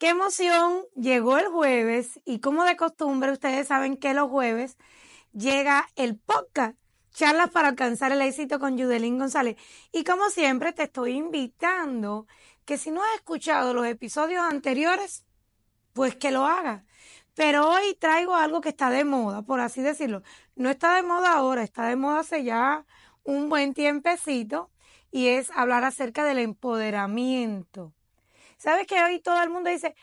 Qué emoción, llegó el jueves y como de costumbre ustedes saben que los jueves llega el podcast, charlas para alcanzar el éxito con Judelín González. Y como siempre te estoy invitando que si no has escuchado los episodios anteriores, pues que lo hagas. Pero hoy traigo algo que está de moda, por así decirlo. No está de moda ahora, está de moda hace ya un buen tiempecito y es hablar acerca del empoderamiento. ¿Sabes que hoy todo el mundo dice,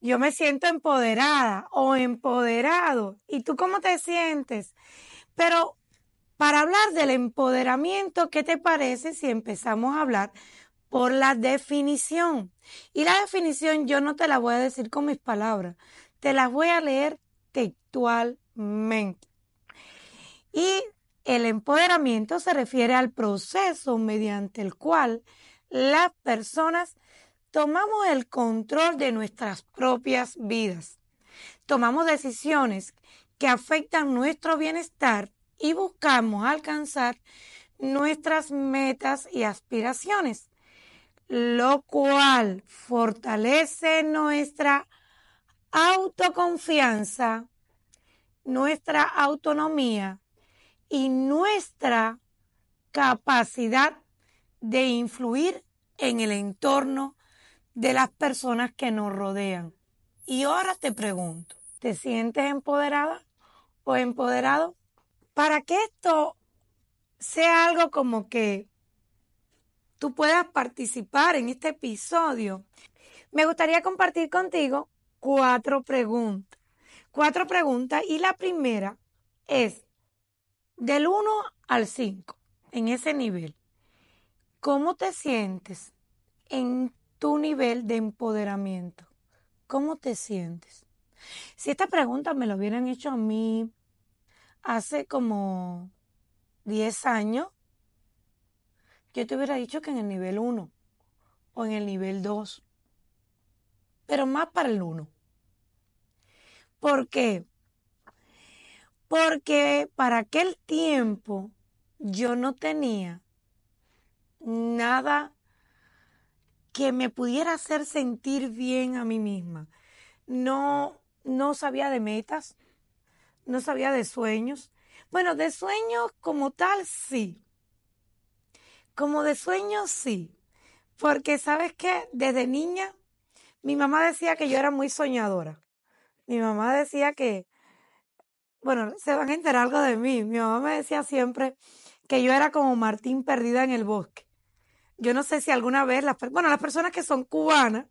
yo me siento empoderada o empoderado? ¿Y tú cómo te sientes? Pero para hablar del empoderamiento, ¿qué te parece si empezamos a hablar por la definición? Y la definición yo no te la voy a decir con mis palabras, te la voy a leer textualmente. Y el empoderamiento se refiere al proceso mediante el cual las personas tomamos el control de nuestras propias vidas. Tomamos decisiones que afectan nuestro bienestar y buscamos alcanzar nuestras metas y aspiraciones, lo cual fortalece nuestra autoconfianza, nuestra autonomía y nuestra capacidad de influir en el entorno de las personas que nos rodean. Y ahora te pregunto, ¿te sientes empoderada o empoderado? Para que esto sea algo como que tú puedas participar en este episodio, me gustaría compartir contigo cuatro preguntas. Cuatro preguntas y la primera es del 1 al 5, en ese nivel. ¿Cómo te sientes en tu nivel de empoderamiento. ¿Cómo te sientes? Si esta pregunta me lo hubieran hecho a mí hace como 10 años, yo te hubiera dicho que en el nivel 1 o en el nivel 2, pero más para el 1. ¿Por qué? Porque para aquel tiempo yo no tenía nada que me pudiera hacer sentir bien a mí misma. No, no sabía de metas, no sabía de sueños. Bueno, de sueños como tal, sí. Como de sueños, sí. Porque, ¿sabes qué? Desde niña, mi mamá decía que yo era muy soñadora. Mi mamá decía que, bueno, se van a enterar algo de mí. Mi mamá me decía siempre que yo era como Martín perdida en el bosque yo no sé si alguna vez, las, bueno, las personas que son cubanas,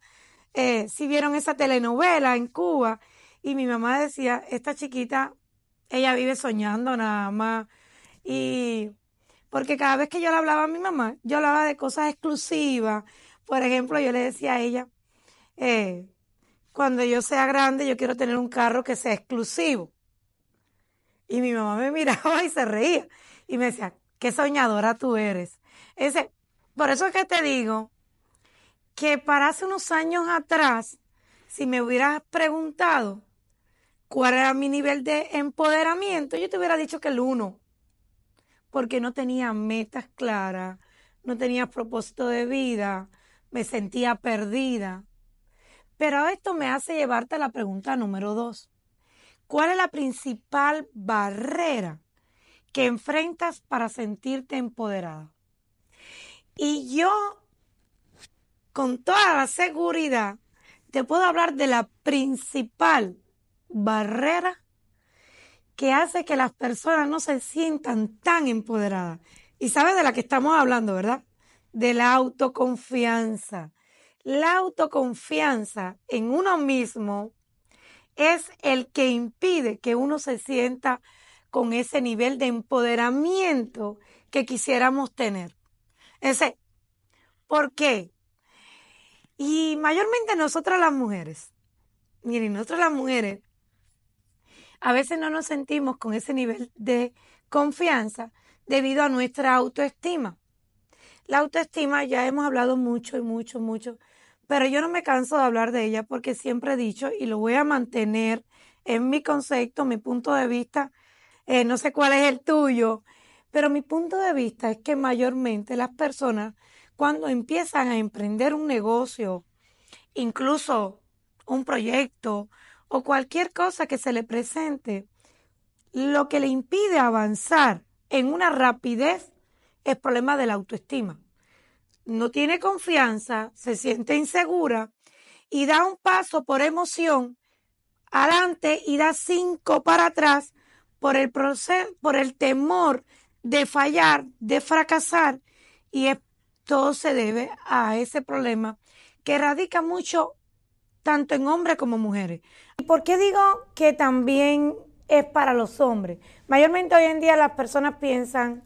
eh, si vieron esa telenovela en Cuba, y mi mamá decía, esta chiquita, ella vive soñando nada más. Y porque cada vez que yo le hablaba a mi mamá, yo hablaba de cosas exclusivas. Por ejemplo, yo le decía a ella, eh, cuando yo sea grande, yo quiero tener un carro que sea exclusivo. Y mi mamá me miraba y se reía. Y me decía, qué soñadora tú eres. Ese, por eso es que te digo que para hace unos años atrás, si me hubieras preguntado cuál era mi nivel de empoderamiento, yo te hubiera dicho que el uno, porque no tenía metas claras, no tenía propósito de vida, me sentía perdida. Pero esto me hace llevarte a la pregunta número dos. ¿Cuál es la principal barrera que enfrentas para sentirte empoderada? Y yo, con toda la seguridad, te puedo hablar de la principal barrera que hace que las personas no se sientan tan empoderadas. Y sabes de la que estamos hablando, ¿verdad? De la autoconfianza. La autoconfianza en uno mismo es el que impide que uno se sienta con ese nivel de empoderamiento que quisiéramos tener. Ese, ¿por qué? Y mayormente nosotras las mujeres, miren, nosotras las mujeres, a veces no nos sentimos con ese nivel de confianza debido a nuestra autoestima. La autoestima ya hemos hablado mucho y mucho, mucho, pero yo no me canso de hablar de ella porque siempre he dicho y lo voy a mantener en mi concepto, mi punto de vista, eh, no sé cuál es el tuyo, pero mi punto de vista es que mayormente las personas cuando empiezan a emprender un negocio, incluso un proyecto o cualquier cosa que se le presente, lo que le impide avanzar en una rapidez es problema de la autoestima. No tiene confianza, se siente insegura y da un paso por emoción adelante y da cinco para atrás por el proceso, por el temor de fallar, de fracasar y todo se debe a ese problema que radica mucho tanto en hombres como mujeres. ¿Y por qué digo que también es para los hombres? Mayormente hoy en día las personas piensan,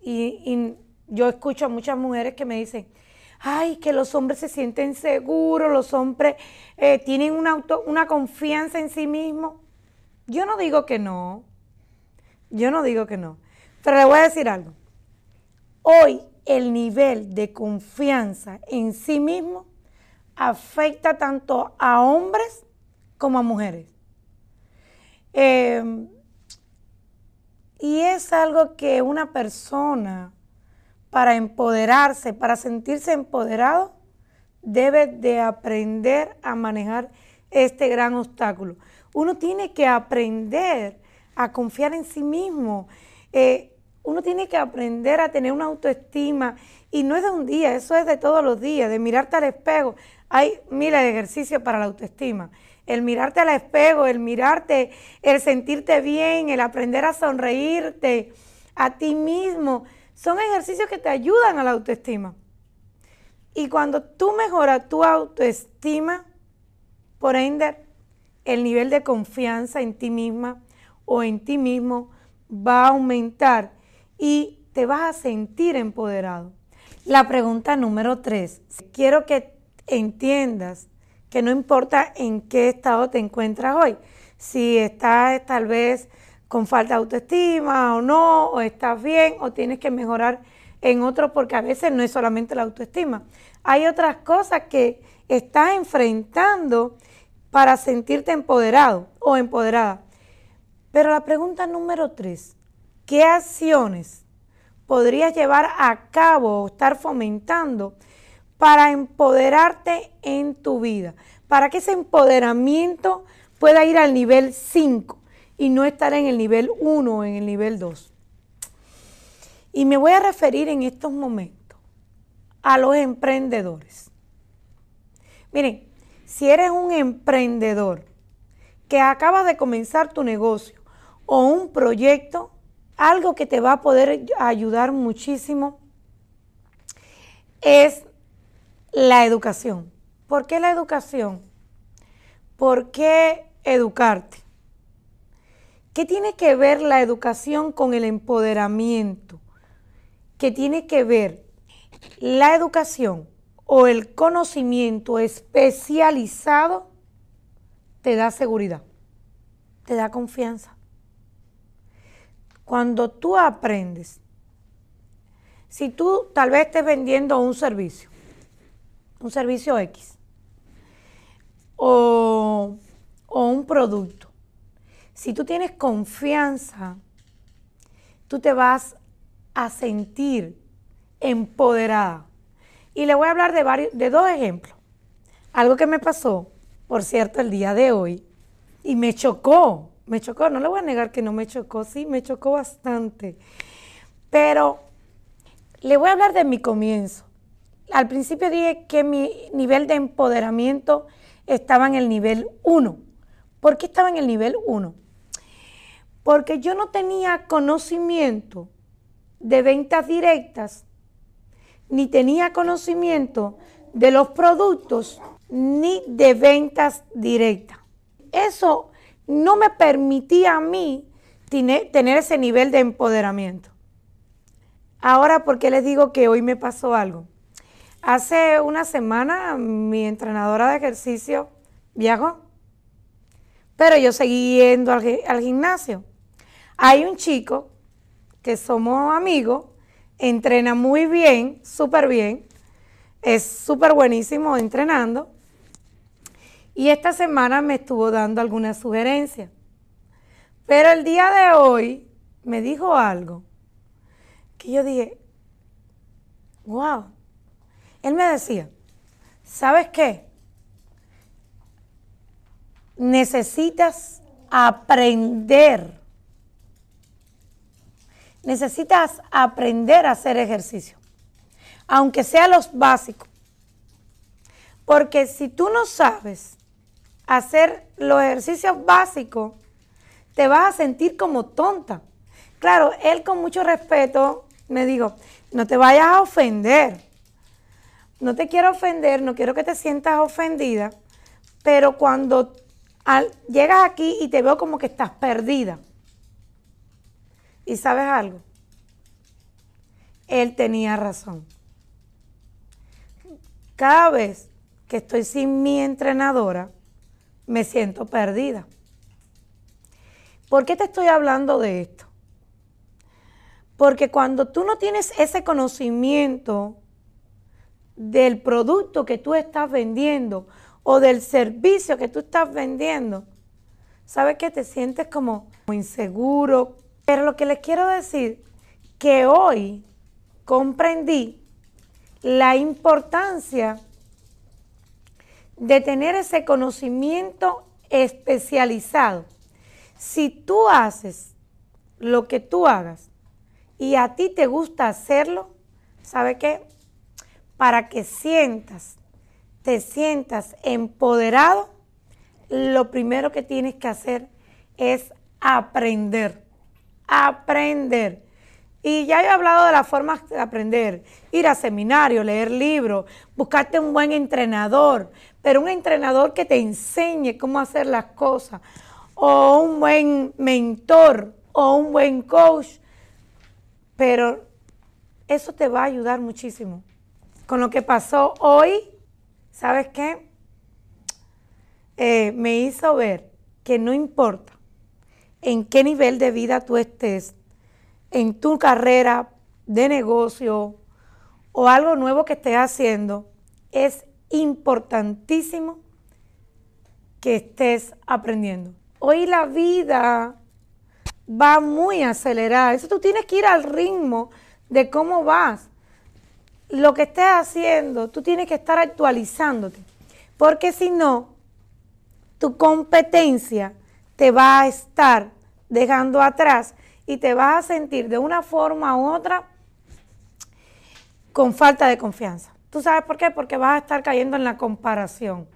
y, yo escucho a muchas mujeres que me dicen, ay, que los hombres se sienten seguros, los hombres eh, tienen una, auto, una confianza en sí mismos. Yo no digo que no, yo no digo que no, pero le voy a decir algo. Hoy el nivel de confianza en sí mismo afecta tanto a hombres como a mujeres. Em, y es algo que una persona, para empoderarse, para sentirse empoderado, debe de aprender a manejar este gran obstáculo. Uno tiene que aprender a confiar en sí mismo. Eh, uno tiene que aprender a tener una autoestima y no es de un día, eso es de todos los días, de mirarte al espejo. Hay miles de ejercicios para la autoestima. El mirarte al espejo, el mirarte, el sentirte bien, el aprender a sonreírte a ti mismo, son ejercicios que te ayudan a la autoestima. Y cuando tú mejoras tu autoestima, por ende, el nivel de confianza en ti misma o en ti mismo va a aumentar y te vas a sentir empoderado. La pregunta número tres. Quiero que entiendas que no importa en qué estado te encuentras hoy. Si estás tal vez con falta de autoestima o no, o estás bien, o tienes que mejorar en otro, porque a veces no es solamente la autoestima. Hay otras cosas que estás enfrentando para sentirte empoderado o empoderada. Pero la pregunta número tres, ¿qué acciones podrías llevar a cabo o estar fomentando para empoderarte en tu vida? Para que ese empoderamiento pueda ir al nivel 5 y no estar en el nivel 1 o en el nivel 2. Y me voy a referir en estos momentos a los emprendedores. Miren, si eres un emprendedor que acaba de comenzar tu negocio o un proyecto, algo que te va a poder ayudar muchísimo es la educación. ¿Por qué la educación? ¿Por qué educarte? ¿Qué tiene que ver la educación con el empoderamiento? ¿Qué tiene que ver la educación o el conocimiento especializado? Te da seguridad, te da confianza. Cuando tú aprendes, si tú tal vez estés vendiendo un servicio, un servicio X, o, o un producto, si tú tienes confianza, tú te vas a sentir empoderada. Y le voy a hablar de, varios, de dos ejemplos. Algo que me pasó, por cierto, el día de hoy, y me chocó me chocó, no le voy a negar que no me chocó, sí, me chocó bastante. Pero le voy a hablar de mi comienzo. Al principio dije que mi nivel de empoderamiento estaba en el nivel 1. ¿Por qué estaba en el nivel 1? Porque yo no tenía conocimiento de ventas directas, ni tenía conocimiento de los productos, ni de ventas directas. Eso no me permitía a mí tener ese nivel de empoderamiento. Ahora, ¿por qué les digo que hoy me pasó algo? Hace una semana mi entrenadora de ejercicio viajó, pero yo seguí yendo al, al gimnasio. Hay un chico que somos amigos, entrena muy bien, súper bien, es súper buenísimo entrenando y esta semana me estuvo dando algunas sugerencias. Pero el día de hoy me dijo algo que yo dije, wow. Él me decía, ¿sabes qué? necesitas aprender. Necesitas aprender a hacer ejercicio, aunque sea los básicos. Porque si tú no sabes hacer los ejercicios básicos, te vas a sentir como tonta. Claro, él con mucho respeto me dijo, no te vayas a ofender. No te quiero ofender, no quiero que te sientas ofendida, pero cuando llegas aquí y te veo como que estás perdida. ¿Y sabes algo? Él tenía razón. Cada vez que estoy sin mi entrenadora, me siento perdida. ¿Por qué te estoy hablando de esto? Porque cuando tú no tienes ese conocimiento del producto que tú estás vendiendo o del servicio que tú estás vendiendo, ¿sabes que te sientes como inseguro? Pero lo que les quiero decir, que hoy comprendí la importancia de tener ese conocimiento especializado. Si tú haces lo que tú hagas y a ti te gusta hacerlo, ¿sabe qué? Para que sientas te sientas empoderado, lo primero que tienes que hacer es aprender. Aprender. Y ya he hablado de las formas de aprender. Ir a seminario, leer libros, buscarte un buen entrenador, pero un entrenador que te enseñe cómo hacer las cosas, o un buen mentor, o un buen coach. Pero eso te va a ayudar muchísimo. Con lo que pasó hoy, ¿sabes qué? Eh, me hizo ver que no importa en qué nivel de vida tú estés, en tu carrera de negocio o algo nuevo que estés haciendo, es importantísimo que estés aprendiendo. Hoy la vida va muy acelerada, eso tú tienes que ir al ritmo de cómo vas lo que estés haciendo, tú tienes que estar actualizándote. Porque si no, tu competencia te va a estar dejando atrás y te vas a sentir de una forma u otra con falta de confianza. ¿Tú sabes por qué? Porque vas a estar cayendo en la comparación.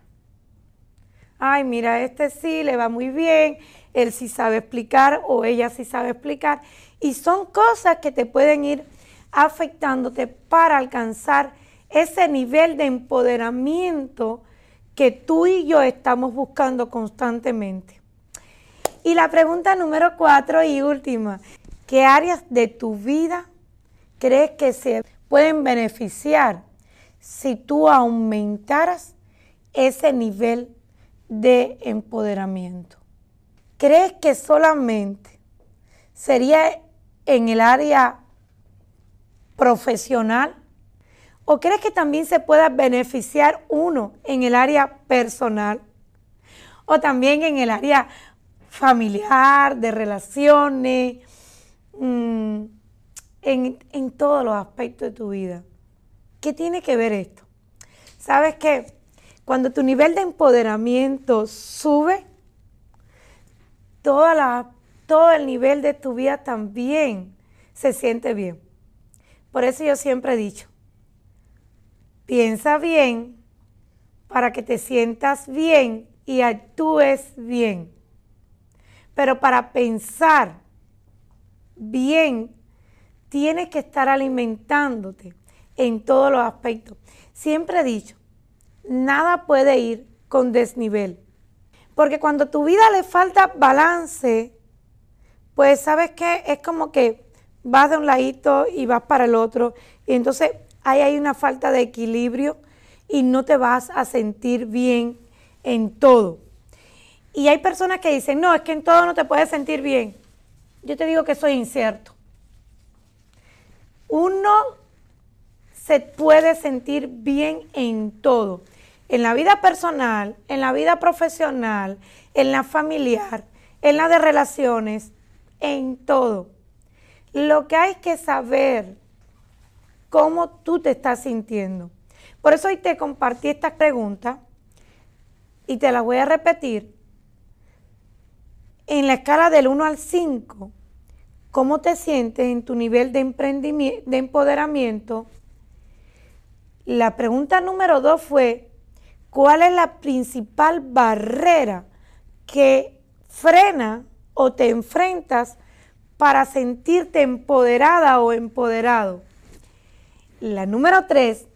Ay, mira, este sí le va muy bien, él sí sabe explicar o ella sí sabe explicar. Y son cosas que te pueden ir afectándote para alcanzar ese nivel de empoderamiento que tú y yo estamos buscando constantemente. Y la pregunta número cuatro y última, ¿qué áreas de tu vida crees que se pueden beneficiar si tú aumentaras ese nivel de empoderamiento? ¿Crees que solamente sería en el área profesional? ¿O crees que también se pueda beneficiar uno en el área personal? ¿O también en el área familiar, de relaciones, mm, en, en todos los aspectos de tu vida? ¿Qué tiene que ver esto? ¿Sabes qué? Cuando tu nivel de empoderamiento sube, toda la, todo el nivel de tu vida también se siente bien. Por eso yo siempre he dicho, piensa bien para que te sientas bien y actúes bien. Pero para pensar bien, tienes que estar alimentándote en todos los aspectos. Siempre he dicho, nada puede ir con desnivel. Porque cuando tu vida le falta balance, pues sabes que es como que vas de un ladito y vas para el otro. Y entonces ahí hay una falta de equilibrio y no te vas a sentir bien en todo. Y hay personas que dicen, no, es que en todo no te puedes sentir bien. Yo te digo que es incierto. Uno se puede sentir bien en todo. En la vida personal, en la vida profesional, en la familiar, en la de relaciones, en todo. Lo que hay que saber cómo tú te estás sintiendo. Por eso hoy te compartí esta pregunta y te la voy a repetir en la escala del 1 al 5, ¿cómo te sientes en tu nivel de, de empoderamiento? La pregunta número 2 fue, ¿cuál es la principal barrera que frena o te enfrentas para sentirte empoderada o empoderado? La número 3,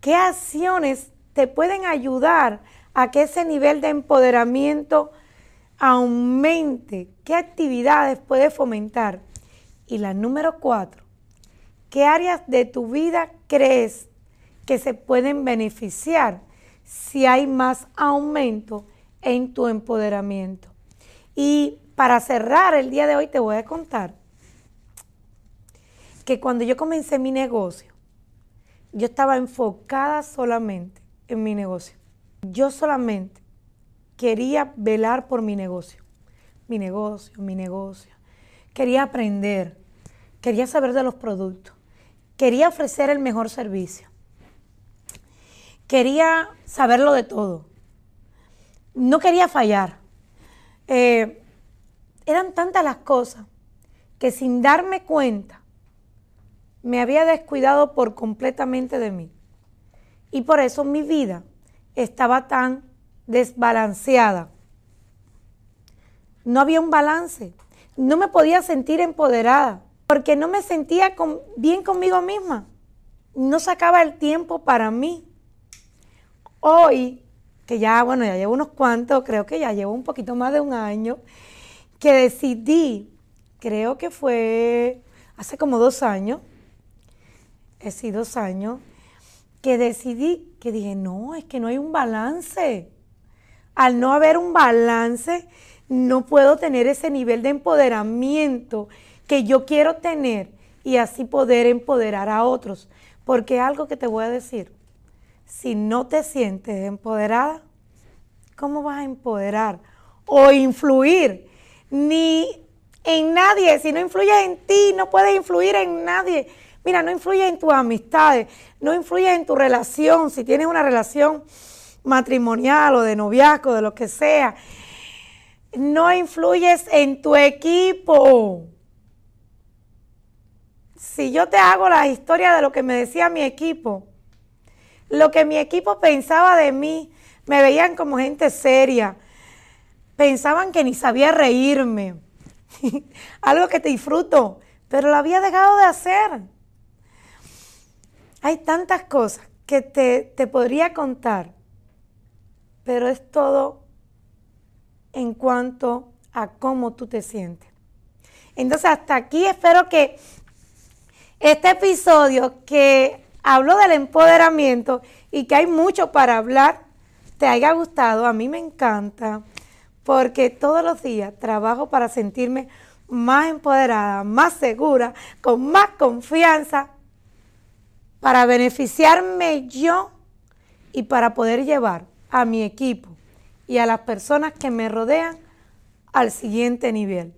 ¿qué acciones te pueden ayudar a que ese nivel de empoderamiento aumente? ¿Qué actividades puede fomentar? Y la número cuatro, ¿qué áreas de tu vida crees que se pueden beneficiar si hay más aumento en tu empoderamiento? Y para cerrar el día de hoy te voy a contar que cuando yo comencé mi negocio, yo estaba enfocada solamente en mi negocio. Yo solamente quería velar por mi negocio, mi negocio, mi negocio. Quería aprender, quería saber de los productos, quería ofrecer el mejor servicio, quería saberlo de todo. No quería fallar. Eh, eran tantas las cosas que sin darme cuenta me había descuidado por completamente de mí. Y por eso mi vida estaba tan desbalanceada. No había un balance. No me podía sentir empoderada porque no me sentía bien conmigo misma. No sacaba el tiempo para mí. Hoy, que ya, bueno, ya llevo unos cuantos, creo que ya llevo un poquito más de un año, que decidí, creo que fue hace como dos años, es sí, dos años, que decidí, que dije, no, es que no hay un balance. Al no haber un balance, no puedo tener ese nivel de empoderamiento que yo quiero tener y así poder empoderar a otros. Porque algo que te voy a decir, si no te sientes empoderada, ¿cómo vas a empoderar o influir? Ni en nadie, si no influyes en ti, no puedes influir en nadie. Mira, no influye en tus amistades, no influye en tu relación, si tienes una relación matrimonial o de noviazgo, de lo que sea. No influyes en tu equipo. Si yo te hago la historia de lo que me decía mi equipo, lo que mi equipo pensaba de mí, me veían como gente seria, pensaban que ni sabía reírme, algo que te disfruto, pero lo había dejado de hacer. Hay tantas cosas que te, podría contar, pero es todo en cuanto a cómo tú te sientes. Entonces, hasta aquí espero que este episodio que habló del empoderamiento y que hay mucho para hablar, te haya gustado. A mí me encanta porque todos los días trabajo para sentirme más empoderada, más segura, con más confianza para beneficiarme yo y para poder llevar a mi equipo y a las personas que me rodean al siguiente nivel.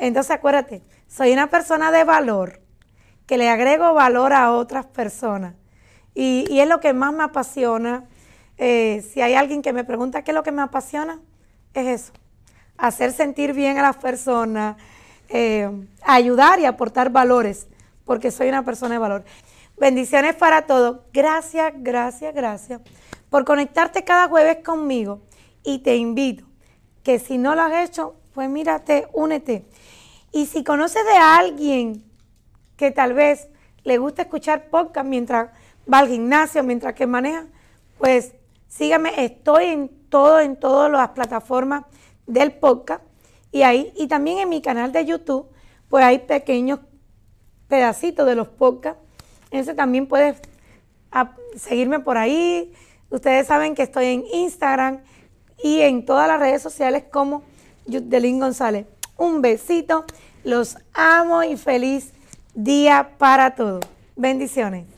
Entonces acuérdate, soy una persona de valor, que le agrego valor a otras personas. Y, es lo que más me apasiona. Eh, si hay alguien que me pregunta qué es lo que me apasiona, es eso. Hacer sentir bien a las personas, eh, ayudar y aportar valores, porque soy una persona de valor. Bendiciones para todos. Gracias, gracias, gracias por conectarte cada jueves conmigo. Y te invito que si no lo has hecho, pues mírate, únete. Y si conoces de alguien que tal vez le gusta escuchar podcast mientras va al gimnasio, mientras que maneja, pues sígame. Estoy en todo, en todas las plataformas del podcast. Y ahí, y también en mi canal de YouTube, pues hay pequeños pedacitos de los podcasts ese también puedes seguirme por ahí. Ustedes saben que estoy en Instagram y en todas las redes sociales como Yudelín González. Un besito, los amo y feliz día para todos. Bendiciones.